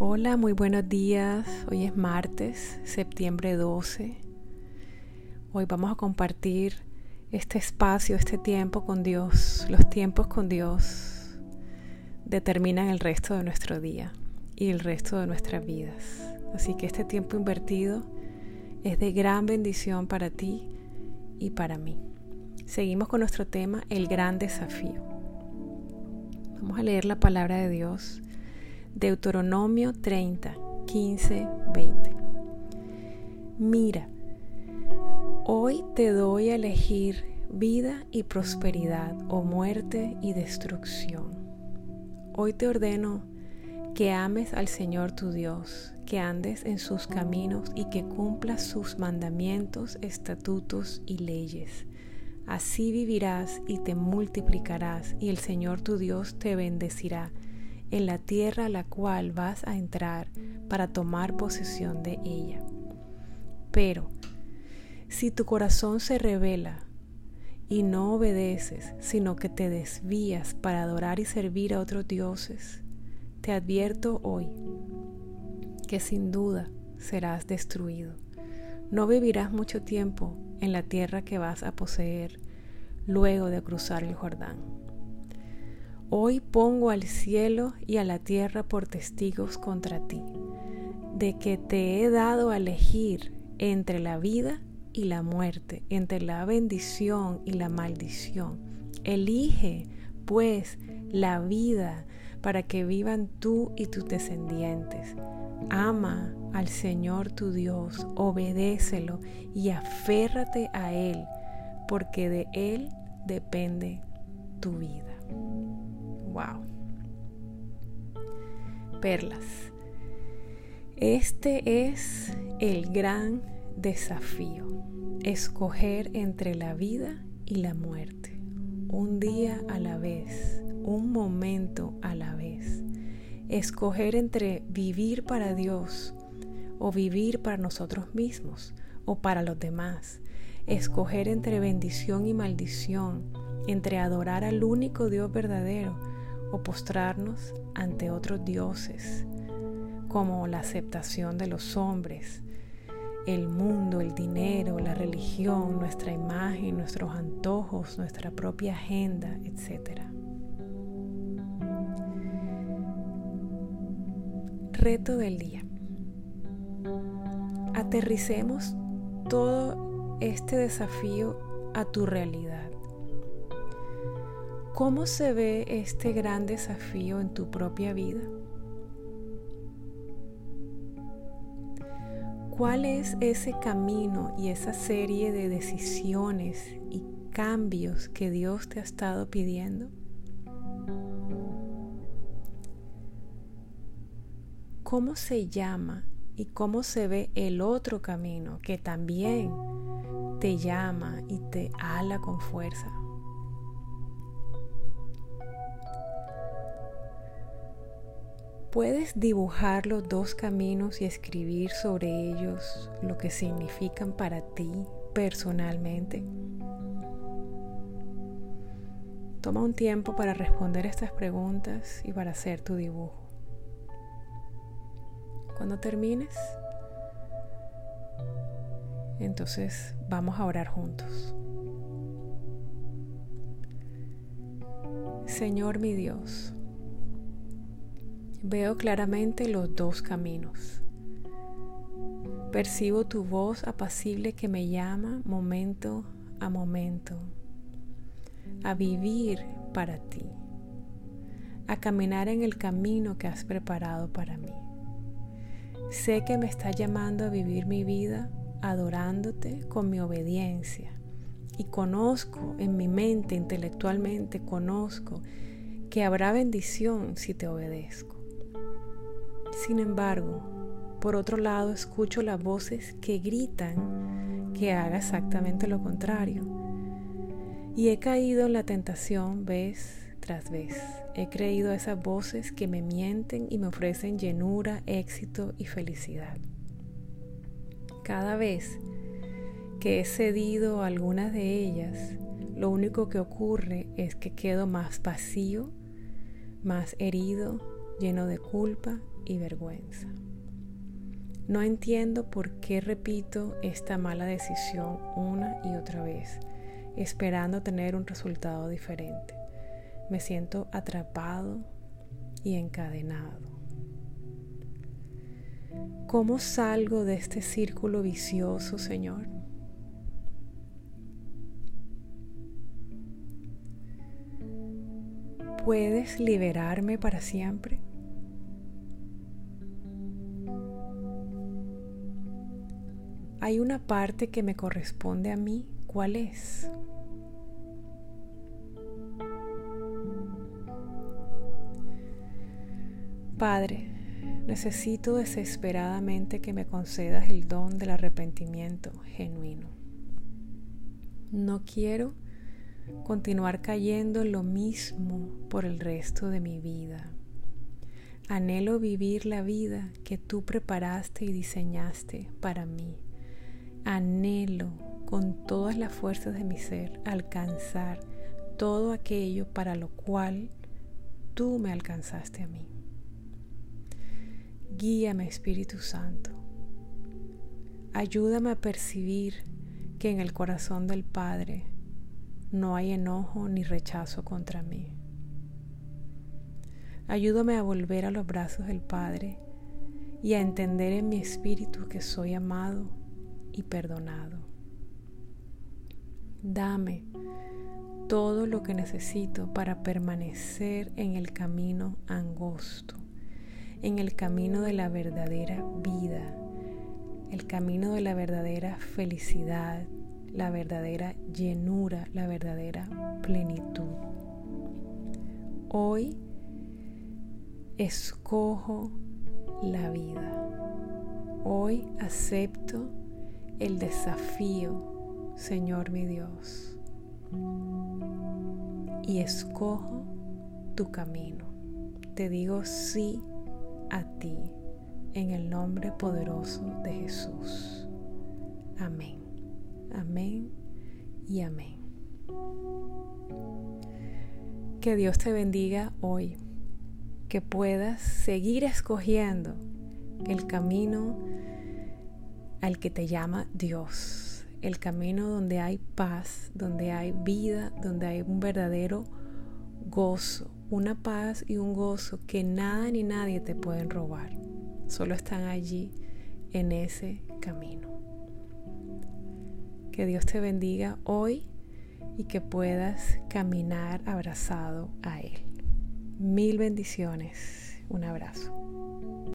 Hola, muy buenos días. Hoy es martes, septiembre 12. Hoy vamos a compartir este espacio, este tiempo con Dios. Los tiempos con Dios determinan el resto de nuestro día y el resto de nuestras vidas. Así que este tiempo invertido es de gran bendición para ti y para mí. Seguimos con nuestro tema, el gran desafío. Vamos a leer la palabra de Dios Deuteronomio 30, 15, 20. Mira, hoy te doy a elegir vida y prosperidad o muerte y destrucción. Hoy te ordeno que ames al Señor tu Dios, que andes en sus caminos y que cumplas sus mandamientos, estatutos y leyes. Así vivirás y te multiplicarás y el Señor tu Dios te bendecirá en la tierra a la cual vas a entrar para tomar posesión de ella. Pero si tu corazón se revela y no obedeces, sino que te desvías para adorar y servir a otros dioses, te advierto hoy que sin duda serás destruido. No vivirás mucho tiempo en la tierra que vas a poseer luego de cruzar el Jordán. Hoy pongo al cielo y a la tierra por testigos contra ti, de que te he dado a elegir entre la vida y la muerte, entre la bendición y la maldición. Elige, pues, la vida para que vivan tú y tus descendientes. Ama al Señor tu Dios, obedécelo y aférrate a Él, porque de Él depende tu vida. Wow. Perlas. Este es el gran desafío, escoger entre la vida y la muerte, un día a la vez, un momento a la vez, escoger entre vivir para Dios o vivir para nosotros mismos o para los demás, escoger entre bendición y maldición, entre adorar al único Dios verdadero o postrarnos ante otros dioses, como la aceptación de los hombres, el mundo, el dinero, la religión, nuestra imagen, nuestros antojos, nuestra propia agenda, etc. Reto del día. Aterricemos todo este desafío a tu realidad. ¿Cómo se ve este gran desafío en tu propia vida? ¿Cuál es ese camino y esa serie de decisiones y cambios que Dios te ha estado pidiendo? ¿Cómo se llama y cómo se ve el otro camino que también te llama y te ala con fuerza? Puedes dibujar los dos caminos y escribir sobre ellos lo que significan para ti personalmente. Toma un tiempo para responder estas preguntas y para hacer tu dibujo. Cuando termines, entonces vamos a orar juntos. Señor mi Dios, Veo claramente los dos caminos. Percibo tu voz apacible que me llama momento a momento a vivir para ti, a caminar en el camino que has preparado para mí. Sé que me está llamando a vivir mi vida adorándote con mi obediencia y conozco en mi mente, intelectualmente, conozco que habrá bendición si te obedezco. Sin embargo, por otro lado, escucho las voces que gritan que haga exactamente lo contrario. Y he caído en la tentación vez tras vez. He creído a esas voces que me mienten y me ofrecen llenura, éxito y felicidad. Cada vez que he cedido a algunas de ellas, lo único que ocurre es que quedo más vacío, más herido, lleno de culpa y vergüenza. No entiendo por qué repito esta mala decisión una y otra vez, esperando tener un resultado diferente. Me siento atrapado y encadenado. ¿Cómo salgo de este círculo vicioso, Señor? ¿Puedes liberarme para siempre? Hay una parte que me corresponde a mí, ¿cuál es? Padre, necesito desesperadamente que me concedas el don del arrepentimiento genuino. No quiero continuar cayendo en lo mismo por el resto de mi vida. Anhelo vivir la vida que tú preparaste y diseñaste para mí anhelo con todas las fuerzas de mi ser alcanzar todo aquello para lo cual tú me alcanzaste a mí. Guíame Espíritu Santo. Ayúdame a percibir que en el corazón del Padre no hay enojo ni rechazo contra mí. Ayúdame a volver a los brazos del Padre y a entender en mi espíritu que soy amado y perdonado. Dame todo lo que necesito para permanecer en el camino angosto, en el camino de la verdadera vida, el camino de la verdadera felicidad, la verdadera llenura, la verdadera plenitud. Hoy escojo la vida. Hoy acepto el desafío, Señor mi Dios, y escojo tu camino. Te digo sí a ti en el nombre poderoso de Jesús. Amén, amén y amén. Que Dios te bendiga hoy, que puedas seguir escogiendo el camino al que te llama Dios, el camino donde hay paz, donde hay vida, donde hay un verdadero gozo, una paz y un gozo que nada ni nadie te pueden robar. Solo están allí en ese camino. Que Dios te bendiga hoy y que puedas caminar abrazado a Él. Mil bendiciones. Un abrazo.